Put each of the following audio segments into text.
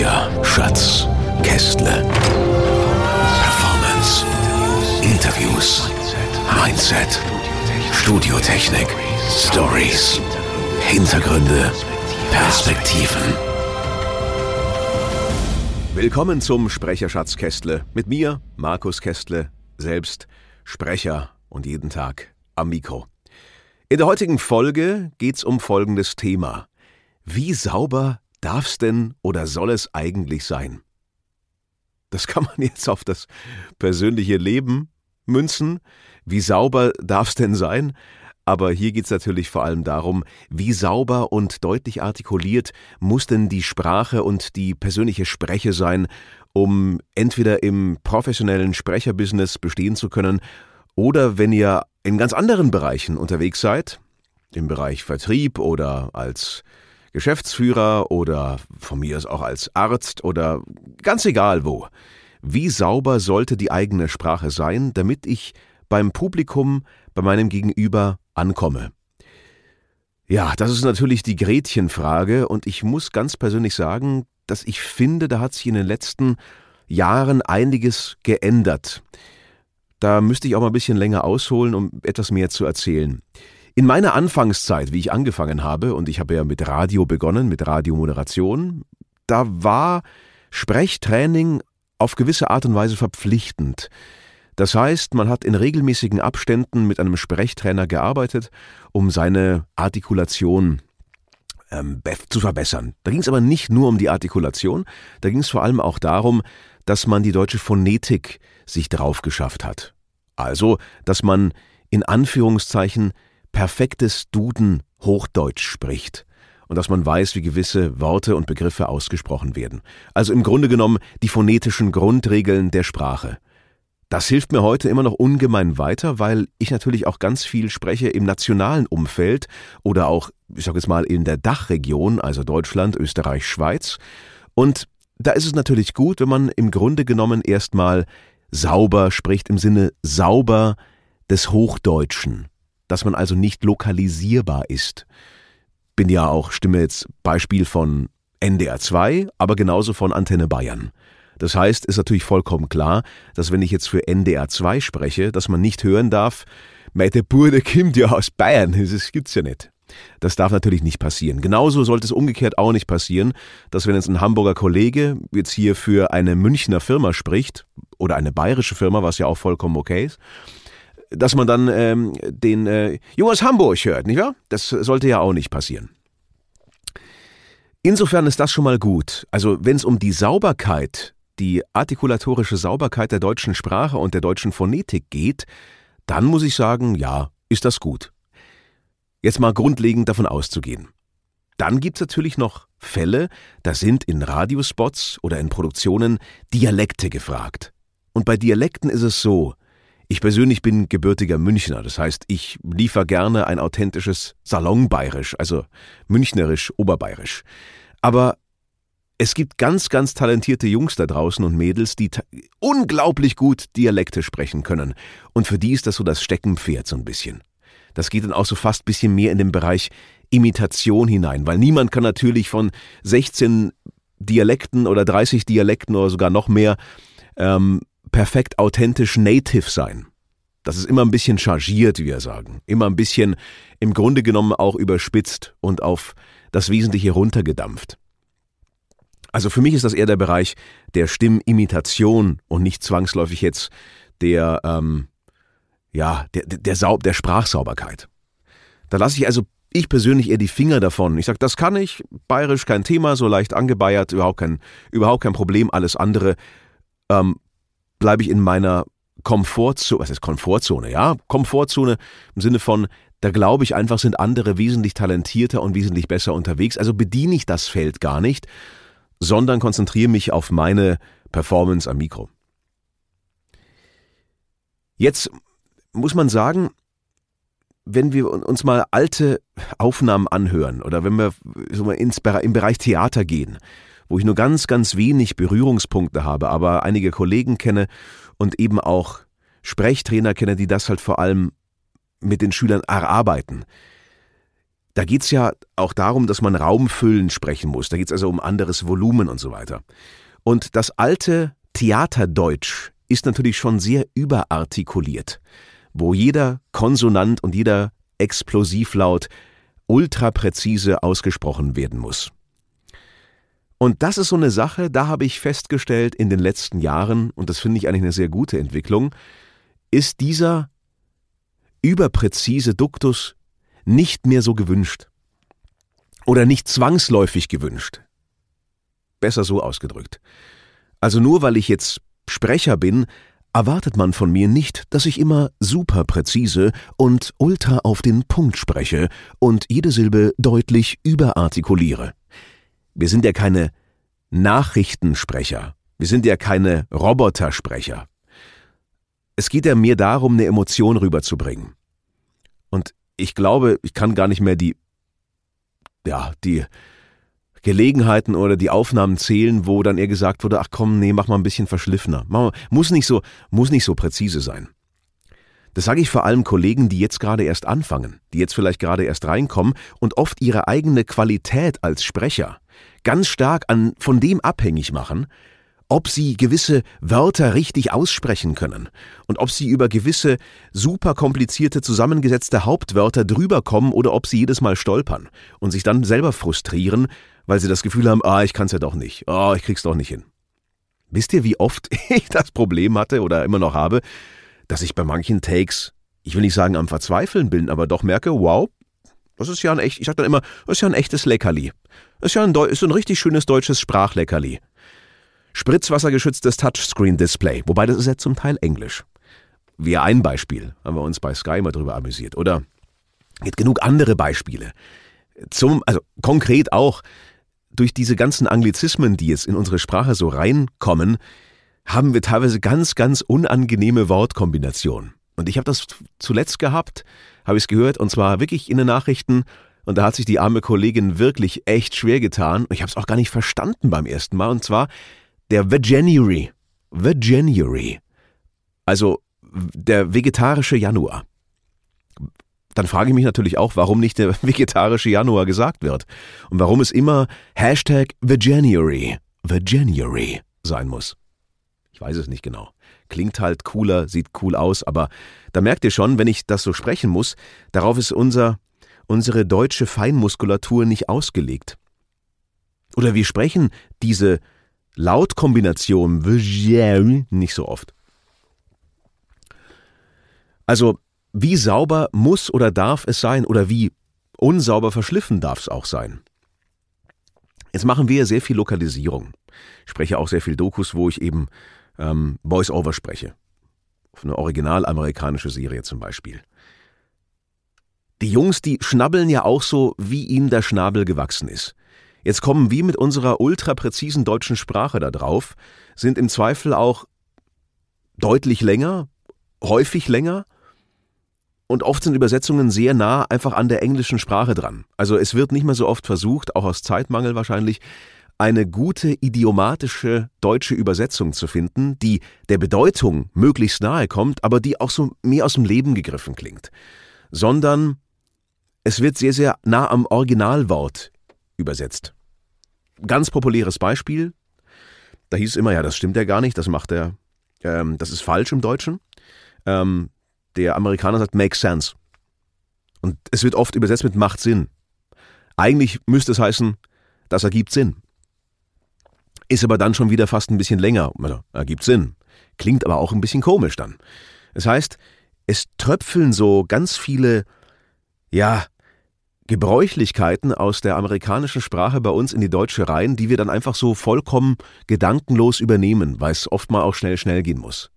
Sprecher, Schatz, Kästle. Performance, Interviews, Mindset, Studiotechnik, Stories, Hintergründe, Perspektiven. Willkommen zum Sprecherschatz Kästle. Mit mir, Markus Kästle, selbst Sprecher und jeden Tag am Mikro. In der heutigen Folge geht's um folgendes Thema. Wie sauber darf's denn oder soll es eigentlich sein? Das kann man jetzt auf das persönliche Leben münzen. Wie sauber darf's denn sein? Aber hier geht's natürlich vor allem darum, wie sauber und deutlich artikuliert muss denn die Sprache und die persönliche Spreche sein, um entweder im professionellen Sprecherbusiness bestehen zu können oder wenn ihr in ganz anderen Bereichen unterwegs seid, im Bereich Vertrieb oder als Geschäftsführer oder von mir aus auch als Arzt oder ganz egal wo. Wie sauber sollte die eigene Sprache sein, damit ich beim Publikum, bei meinem Gegenüber ankomme? Ja, das ist natürlich die Gretchenfrage und ich muss ganz persönlich sagen, dass ich finde, da hat sich in den letzten Jahren einiges geändert. Da müsste ich auch mal ein bisschen länger ausholen, um etwas mehr zu erzählen. In meiner Anfangszeit, wie ich angefangen habe, und ich habe ja mit Radio begonnen, mit Radiomoderation, da war Sprechtraining auf gewisse Art und Weise verpflichtend. Das heißt, man hat in regelmäßigen Abständen mit einem Sprechtrainer gearbeitet, um seine Artikulation ähm, zu verbessern. Da ging es aber nicht nur um die Artikulation, da ging es vor allem auch darum, dass man die deutsche Phonetik sich drauf geschafft hat. Also, dass man in Anführungszeichen perfektes Duden Hochdeutsch spricht und dass man weiß, wie gewisse Worte und Begriffe ausgesprochen werden. Also im Grunde genommen die phonetischen Grundregeln der Sprache. Das hilft mir heute immer noch ungemein weiter, weil ich natürlich auch ganz viel spreche im nationalen Umfeld oder auch, ich sage jetzt mal, in der Dachregion, also Deutschland, Österreich, Schweiz. Und da ist es natürlich gut, wenn man im Grunde genommen erstmal sauber spricht, im Sinne sauber des Hochdeutschen, dass man also nicht lokalisierbar ist. Bin ja auch, stimme jetzt Beispiel von NDR 2, aber genauso von Antenne Bayern. Das heißt, ist natürlich vollkommen klar, dass wenn ich jetzt für NDR 2 spreche, dass man nicht hören darf, meine Bude kommt ja aus Bayern. Das gibt's ja nicht. Das darf natürlich nicht passieren. Genauso sollte es umgekehrt auch nicht passieren, dass wenn jetzt ein Hamburger Kollege jetzt hier für eine Münchner Firma spricht oder eine bayerische Firma, was ja auch vollkommen okay ist, dass man dann ähm, den äh, Jung aus Hamburg hört, nicht wahr? Das sollte ja auch nicht passieren. Insofern ist das schon mal gut. Also wenn es um die Sauberkeit die artikulatorische Sauberkeit der deutschen Sprache und der deutschen Phonetik geht, dann muss ich sagen, ja, ist das gut. Jetzt mal grundlegend davon auszugehen. Dann gibt's natürlich noch Fälle, da sind in Radiospots oder in Produktionen Dialekte gefragt. Und bei Dialekten ist es so, ich persönlich bin gebürtiger Münchner, das heißt, ich liefer gerne ein authentisches Salonbayerisch, also münchnerisch, oberbayerisch. Aber es gibt ganz, ganz talentierte Jungs da draußen und Mädels, die unglaublich gut Dialekte sprechen können. Und für die ist das so das Steckenpferd so ein bisschen. Das geht dann auch so fast bisschen mehr in den Bereich Imitation hinein, weil niemand kann natürlich von 16 Dialekten oder 30 Dialekten oder sogar noch mehr ähm, perfekt authentisch native sein. Das ist immer ein bisschen chargiert, wie wir sagen. Immer ein bisschen im Grunde genommen auch überspitzt und auf das Wesentliche runtergedampft. Also für mich ist das eher der Bereich der Stimmimitation und nicht zwangsläufig jetzt der, ähm, ja, der, der, Saub, der Sprachsauberkeit. Da lasse ich also ich persönlich eher die Finger davon. Ich sage, das kann ich, bayerisch kein Thema, so leicht angebeiert, überhaupt kein, überhaupt kein Problem, alles andere ähm, bleibe ich in meiner Komfortzone, was ist Komfortzone, ja, Komfortzone im Sinne von, da glaube ich einfach, sind andere wesentlich talentierter und wesentlich besser unterwegs, also bediene ich das Feld gar nicht, sondern konzentriere mich auf meine Performance am Mikro. Jetzt muss man sagen, wenn wir uns mal alte Aufnahmen anhören oder wenn wir ins, im Bereich Theater gehen, wo ich nur ganz, ganz wenig Berührungspunkte habe, aber einige Kollegen kenne und eben auch Sprechtrainer kenne, die das halt vor allem mit den Schülern erarbeiten. Da geht's ja auch darum, dass man Raumfüllen sprechen muss. Da geht's also um anderes Volumen und so weiter. Und das alte Theaterdeutsch ist natürlich schon sehr überartikuliert wo jeder Konsonant und jeder Explosivlaut ultrapräzise ausgesprochen werden muss. Und das ist so eine Sache, da habe ich festgestellt in den letzten Jahren, und das finde ich eigentlich eine sehr gute Entwicklung, ist dieser überpräzise Duktus nicht mehr so gewünscht. Oder nicht zwangsläufig gewünscht. Besser so ausgedrückt. Also nur weil ich jetzt Sprecher bin, erwartet man von mir nicht, dass ich immer super präzise und ultra auf den Punkt spreche und jede Silbe deutlich überartikuliere. Wir sind ja keine Nachrichtensprecher, wir sind ja keine Robotersprecher. Es geht ja mir darum, eine Emotion rüberzubringen. Und ich glaube, ich kann gar nicht mehr die, ja, die Gelegenheiten oder die Aufnahmen zählen, wo dann eher gesagt wurde, ach komm, nee, mach mal ein bisschen verschliffener. Muss nicht so, muss nicht so präzise sein. Das sage ich vor allem Kollegen, die jetzt gerade erst anfangen, die jetzt vielleicht gerade erst reinkommen und oft ihre eigene Qualität als Sprecher ganz stark an, von dem abhängig machen, ob sie gewisse Wörter richtig aussprechen können und ob sie über gewisse super komplizierte zusammengesetzte Hauptwörter drüber kommen oder ob sie jedes Mal stolpern und sich dann selber frustrieren, weil sie das Gefühl haben, ah, ich kann's ja doch nicht, ah, oh, ich krieg's doch nicht hin. Wisst ihr, wie oft ich das Problem hatte oder immer noch habe, dass ich bei manchen Takes, ich will nicht sagen am Verzweifeln bin, aber doch merke, wow, das ist ja ein echt, ich sag dann immer, das ist ja ein echtes Leckerli. Das ist ja ein, ist ein richtig schönes deutsches Sprachleckerli. Spritzwassergeschütztes Touchscreen-Display, wobei das ist ja zum Teil Englisch. Wie ein Beispiel, haben wir uns bei Sky mal drüber amüsiert. Oder gibt genug andere Beispiele. Zum, also konkret auch, durch diese ganzen Anglizismen, die jetzt in unsere Sprache so reinkommen, haben wir teilweise ganz, ganz unangenehme Wortkombinationen. Und ich habe das zuletzt gehabt, habe ich es gehört, und zwar wirklich in den Nachrichten. Und da hat sich die arme Kollegin wirklich echt schwer getan. Und ich habe es auch gar nicht verstanden beim ersten Mal. Und zwar der Veganuary. Veganuary. Also der vegetarische Januar dann frage ich mich natürlich auch, warum nicht der vegetarische Januar gesagt wird und warum es immer Hashtag Veganuary, Veganuary sein muss. Ich weiß es nicht genau. Klingt halt cooler, sieht cool aus, aber da merkt ihr schon, wenn ich das so sprechen muss, darauf ist unser, unsere deutsche Feinmuskulatur nicht ausgelegt. Oder wir sprechen diese Lautkombination nicht so oft. Also wie sauber muss oder darf es sein oder wie unsauber verschliffen darf es auch sein? Jetzt machen wir sehr viel Lokalisierung. Ich spreche auch sehr viel Dokus, wo ich eben ähm, Voice-Over spreche. Auf eine original-amerikanische Serie zum Beispiel. Die Jungs, die schnabbeln ja auch so, wie ihnen der Schnabel gewachsen ist. Jetzt kommen wir mit unserer ultrapräzisen deutschen Sprache da drauf, sind im Zweifel auch deutlich länger, häufig länger und oft sind Übersetzungen sehr nah einfach an der englischen Sprache dran. Also es wird nicht mehr so oft versucht, auch aus Zeitmangel wahrscheinlich, eine gute idiomatische deutsche Übersetzung zu finden, die der Bedeutung möglichst nahe kommt, aber die auch so mehr aus dem Leben gegriffen klingt. Sondern es wird sehr, sehr nah am Originalwort übersetzt. Ganz populäres Beispiel. Da hieß es immer, ja, das stimmt ja gar nicht, das macht er, ähm, das ist falsch im Deutschen. Ähm, der Amerikaner sagt makes sense. Und es wird oft übersetzt mit macht Sinn. Eigentlich müsste es heißen, das ergibt Sinn. Ist aber dann schon wieder fast ein bisschen länger. Also, ergibt Sinn. Klingt aber auch ein bisschen komisch dann. Das heißt, es tröpfeln so ganz viele, ja, Gebräuchlichkeiten aus der amerikanischen Sprache bei uns in die deutsche rein, die wir dann einfach so vollkommen gedankenlos übernehmen, weil es oft mal auch schnell, schnell gehen muss.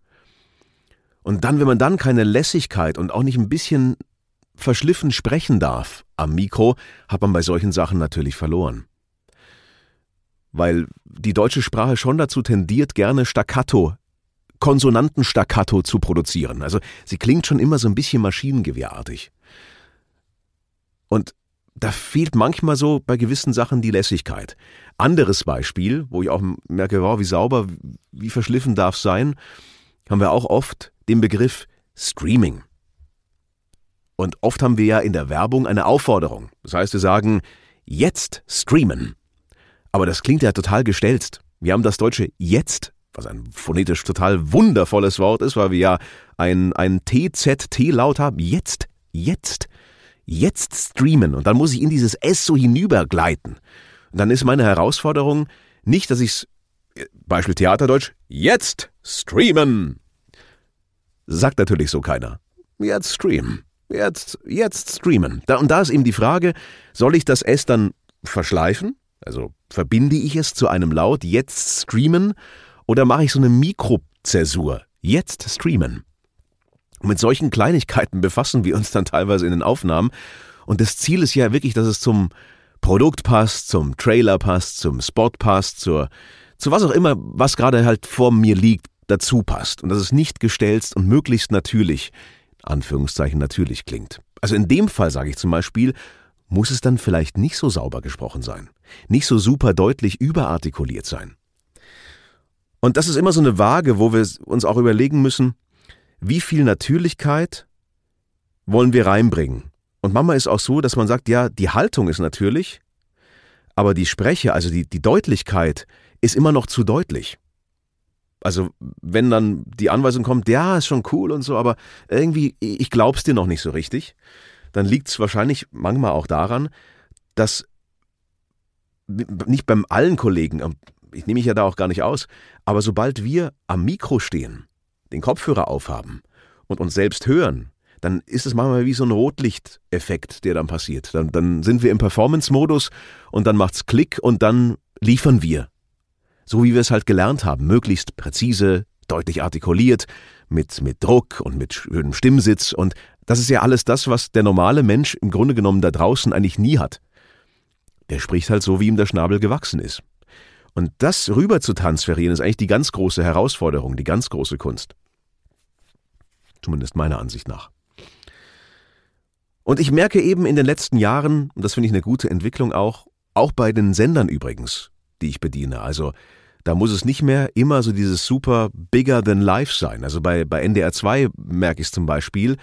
Und dann, wenn man dann keine Lässigkeit und auch nicht ein bisschen verschliffen sprechen darf am Mikro, hat man bei solchen Sachen natürlich verloren. Weil die deutsche Sprache schon dazu tendiert, gerne Staccato, Konsonantenstaccato zu produzieren. Also sie klingt schon immer so ein bisschen maschinengewehrartig. Und da fehlt manchmal so bei gewissen Sachen die Lässigkeit. Anderes Beispiel, wo ich auch merke, wow, wie sauber, wie verschliffen darf sein, haben wir auch oft den Begriff Streaming. Und oft haben wir ja in der Werbung eine Aufforderung. Das heißt, wir sagen, jetzt streamen. Aber das klingt ja total gestelzt. Wir haben das deutsche jetzt, was ein phonetisch total wundervolles Wort ist, weil wir ja ein, ein TZT-Laut haben. Jetzt, jetzt, jetzt streamen. Und dann muss ich in dieses S so hinübergleiten. Und dann ist meine Herausforderung nicht, dass ich es, Beispiel Theaterdeutsch, jetzt streamen. Sagt natürlich so keiner. Jetzt streamen. Jetzt, jetzt streamen. Da, und da ist eben die Frage, soll ich das S dann verschleifen? Also verbinde ich es zu einem Laut jetzt streamen oder mache ich so eine Mikrozäsur? Jetzt streamen. Und mit solchen Kleinigkeiten befassen wir uns dann teilweise in den Aufnahmen. Und das Ziel ist ja wirklich, dass es zum Produkt passt, zum Trailer passt, zum Spot passt, zur, zu was auch immer, was gerade halt vor mir liegt, dazu passt. Und dass es nicht gestelzt und möglichst natürlich Anführungszeichen natürlich klingt. Also in dem Fall sage ich zum Beispiel, muss es dann vielleicht nicht so sauber gesprochen sein, nicht so super deutlich überartikuliert sein. Und das ist immer so eine Waage, wo wir uns auch überlegen müssen, wie viel Natürlichkeit wollen wir reinbringen. Und manchmal ist auch so, dass man sagt, ja, die Haltung ist natürlich, aber die Spreche, also die, die Deutlichkeit, ist immer noch zu deutlich. Also wenn dann die Anweisung kommt, ja, ist schon cool und so, aber irgendwie, ich glaub's dir noch nicht so richtig, dann liegt's wahrscheinlich manchmal auch daran, dass nicht beim allen Kollegen, ähm, ich nehme mich ja da auch gar nicht aus, aber sobald wir am Mikro stehen, den Kopfhörer aufhaben und uns selbst hören, dann ist es manchmal wie so ein Rotlichteffekt, der dann passiert. Dann, dann sind wir im Performance-Modus und dann macht's Klick und dann liefern wir so wie wir es halt gelernt haben, möglichst präzise, deutlich artikuliert, mit, mit Druck und mit schönem Stimmsitz. Und das ist ja alles das, was der normale Mensch im Grunde genommen da draußen eigentlich nie hat. Der spricht halt so, wie ihm der Schnabel gewachsen ist. Und das rüber zu transferieren, ist eigentlich die ganz große Herausforderung, die ganz große Kunst. Zumindest meiner Ansicht nach. Und ich merke eben in den letzten Jahren, und das finde ich eine gute Entwicklung auch, auch bei den Sendern übrigens, die ich bediene. Also da muss es nicht mehr immer so dieses super bigger than life sein. Also bei, bei NDR 2 merke ich es zum Beispiel,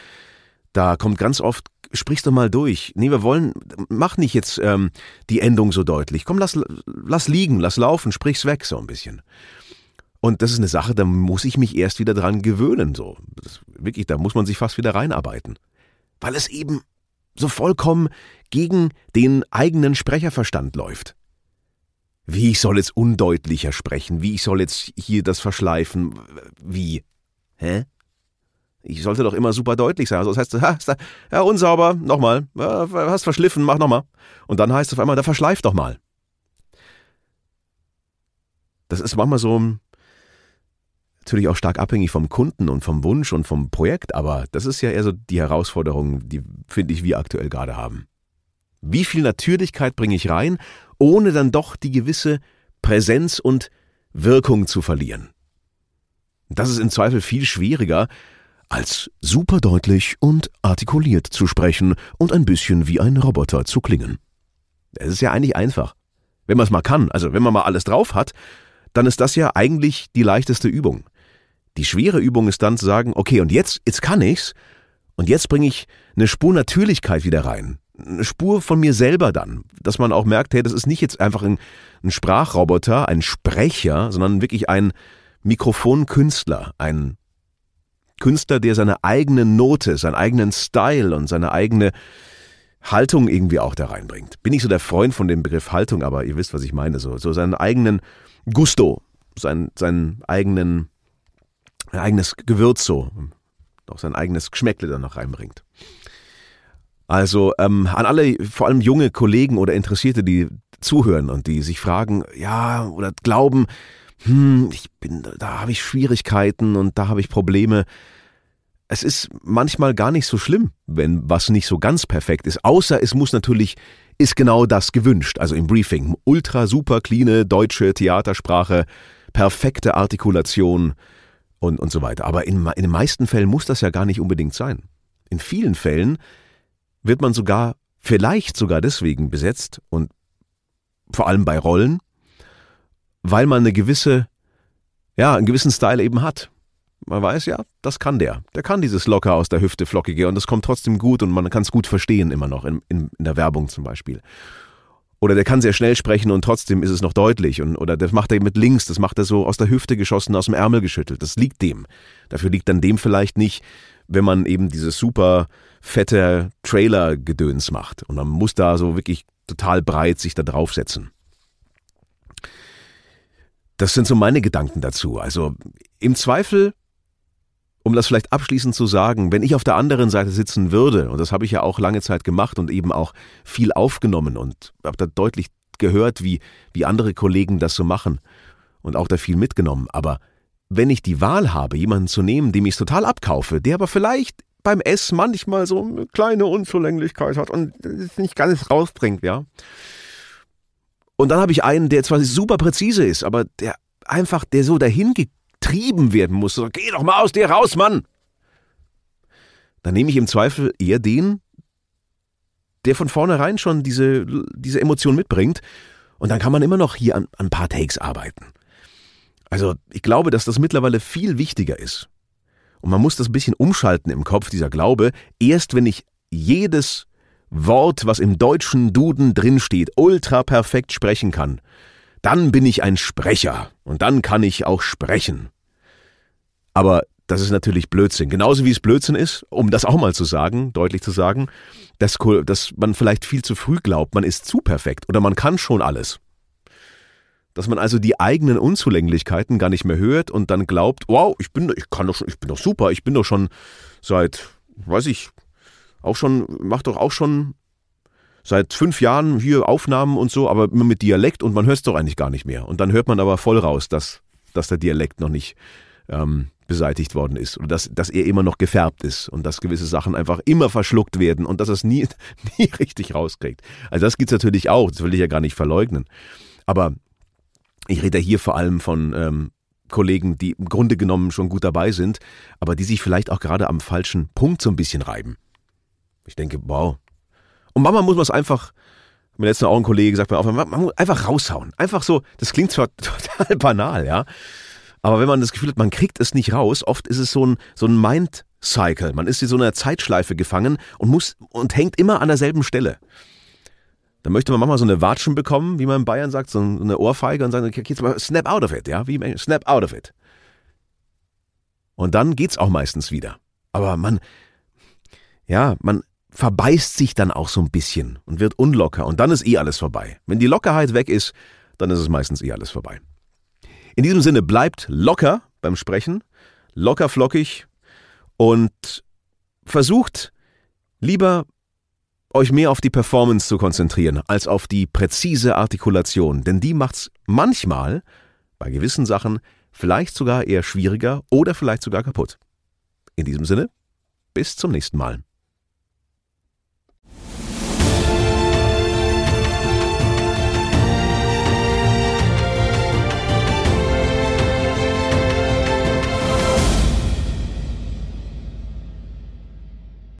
da kommt ganz oft, sprichst du mal durch. Nee, wir wollen, mach nicht jetzt ähm, die Endung so deutlich. Komm, lass, lass liegen, lass laufen, sprich's weg so ein bisschen. Und das ist eine Sache, da muss ich mich erst wieder dran gewöhnen. So. Das, wirklich, da muss man sich fast wieder reinarbeiten. Weil es eben so vollkommen gegen den eigenen Sprecherverstand läuft wie ich soll jetzt undeutlicher sprechen, wie ich soll jetzt hier das verschleifen, wie? Hä? Ich sollte doch immer super deutlich sein. Also das heißt, ha, ja, unsauber, nochmal, hast verschliffen, mach nochmal. Und dann heißt es auf einmal, da verschleift doch mal. Das ist manchmal so natürlich auch stark abhängig vom Kunden und vom Wunsch und vom Projekt, aber das ist ja eher so die Herausforderung, die finde ich wir aktuell gerade haben. Wie viel Natürlichkeit bringe ich rein, ohne dann doch die gewisse Präsenz und Wirkung zu verlieren? Das ist im Zweifel viel schwieriger, als superdeutlich und artikuliert zu sprechen und ein bisschen wie ein Roboter zu klingen. Es ist ja eigentlich einfach. Wenn man es mal kann, also wenn man mal alles drauf hat, dann ist das ja eigentlich die leichteste Übung. Die schwere Übung ist dann zu sagen, okay, und jetzt, jetzt kann ich's, und jetzt bringe ich eine Spur Natürlichkeit wieder rein eine Spur von mir selber dann, dass man auch merkt, hey, das ist nicht jetzt einfach ein, ein Sprachroboter, ein Sprecher, sondern wirklich ein Mikrofonkünstler, ein Künstler, der seine eigene Note, seinen eigenen Style und seine eigene Haltung irgendwie auch da reinbringt. Bin nicht so der Freund von dem Begriff Haltung, aber ihr wisst, was ich meine, so, so seinen eigenen Gusto, seinen, seinen eigenen, ein eigenes Gewürz so, auch sein eigenes Geschmäckle dann noch reinbringt. Also ähm, an alle, vor allem junge Kollegen oder Interessierte, die zuhören und die sich fragen, ja, oder glauben, hm, ich bin, da habe ich Schwierigkeiten und da habe ich Probleme. es ist manchmal gar nicht so schlimm, wenn was nicht so ganz perfekt ist, außer es muss natürlich, ist genau das gewünscht, also im Briefing. Ultra super cleane deutsche Theatersprache, perfekte Artikulation und, und so weiter. Aber in, in den meisten Fällen muss das ja gar nicht unbedingt sein. In vielen Fällen wird man sogar, vielleicht sogar deswegen besetzt und vor allem bei Rollen, weil man eine gewisse, ja, einen gewissen Style eben hat. Man weiß ja, das kann der. Der kann dieses locker aus der Hüfte flockige und das kommt trotzdem gut und man kann es gut verstehen immer noch, in, in, in der Werbung zum Beispiel. Oder der kann sehr schnell sprechen und trotzdem ist es noch deutlich. Und, oder das macht er mit links, das macht er so aus der Hüfte geschossen, aus dem Ärmel geschüttelt. Das liegt dem. Dafür liegt dann dem vielleicht nicht, wenn man eben dieses super fette Trailer-Gedöns macht. Und man muss da so wirklich total breit sich da draufsetzen. Das sind so meine Gedanken dazu. Also im Zweifel um das vielleicht abschließend zu sagen, wenn ich auf der anderen Seite sitzen würde, und das habe ich ja auch lange Zeit gemacht und eben auch viel aufgenommen und habe da deutlich gehört, wie, wie andere Kollegen das so machen und auch da viel mitgenommen. Aber wenn ich die Wahl habe, jemanden zu nehmen, dem ich es total abkaufe, der aber vielleicht beim S manchmal so eine kleine Unzulänglichkeit hat und es nicht ganz rausbringt, ja. Und dann habe ich einen, der zwar super präzise ist, aber der einfach, der so dahin getrieben werden muss. So, Geh doch mal aus dir raus, Mann! Dann nehme ich im Zweifel eher den, der von vornherein schon diese, diese Emotion mitbringt. Und dann kann man immer noch hier an, an ein paar Takes arbeiten. Also ich glaube, dass das mittlerweile viel wichtiger ist. Und man muss das ein bisschen umschalten im Kopf, dieser Glaube. Erst wenn ich jedes Wort, was im deutschen Duden drinsteht, ultra perfekt sprechen kann, dann bin ich ein Sprecher und dann kann ich auch sprechen. Aber das ist natürlich Blödsinn. Genauso wie es Blödsinn ist, um das auch mal zu sagen, deutlich zu sagen, dass, dass man vielleicht viel zu früh glaubt, man ist zu perfekt oder man kann schon alles. Dass man also die eigenen Unzulänglichkeiten gar nicht mehr hört und dann glaubt, wow, ich bin, ich kann doch schon, ich bin doch super, ich bin doch schon seit, weiß ich, auch schon, mach doch auch schon seit fünf Jahren hier Aufnahmen und so, aber immer mit Dialekt und man hört es doch eigentlich gar nicht mehr. Und dann hört man aber voll raus, dass, dass der Dialekt noch nicht ähm, beseitigt worden ist oder dass, dass er immer noch gefärbt ist und dass gewisse Sachen einfach immer verschluckt werden und dass er es nie, nie richtig rauskriegt. Also das gibt es natürlich auch, das will ich ja gar nicht verleugnen. Aber ich rede hier vor allem von ähm, Kollegen, die im Grunde genommen schon gut dabei sind, aber die sich vielleicht auch gerade am falschen Punkt so ein bisschen reiben. Ich denke, wow, und manchmal muss man es einfach, mein letzter auch ein Kollege gesagt, man muss einfach raushauen. Einfach so, das klingt zwar total banal, ja. Aber wenn man das Gefühl hat, man kriegt es nicht raus, oft ist es so ein, so ein Mind-Cycle. Man ist in so einer Zeitschleife gefangen und muss und hängt immer an derselben Stelle. Da möchte man manchmal so eine Watschen bekommen, wie man in Bayern sagt, so eine Ohrfeige und sagen, okay, jetzt mal snap out of it, ja, wie snap out of it. Und dann geht's auch meistens wieder. Aber man, ja, man verbeißt sich dann auch so ein bisschen und wird unlocker und dann ist eh alles vorbei. Wenn die Lockerheit weg ist, dann ist es meistens eh alles vorbei. In diesem Sinne bleibt locker beim Sprechen, locker flockig und versucht lieber euch mehr auf die Performance zu konzentrieren als auf die präzise Artikulation, denn die macht's manchmal bei gewissen Sachen vielleicht sogar eher schwieriger oder vielleicht sogar kaputt. In diesem Sinne, bis zum nächsten Mal.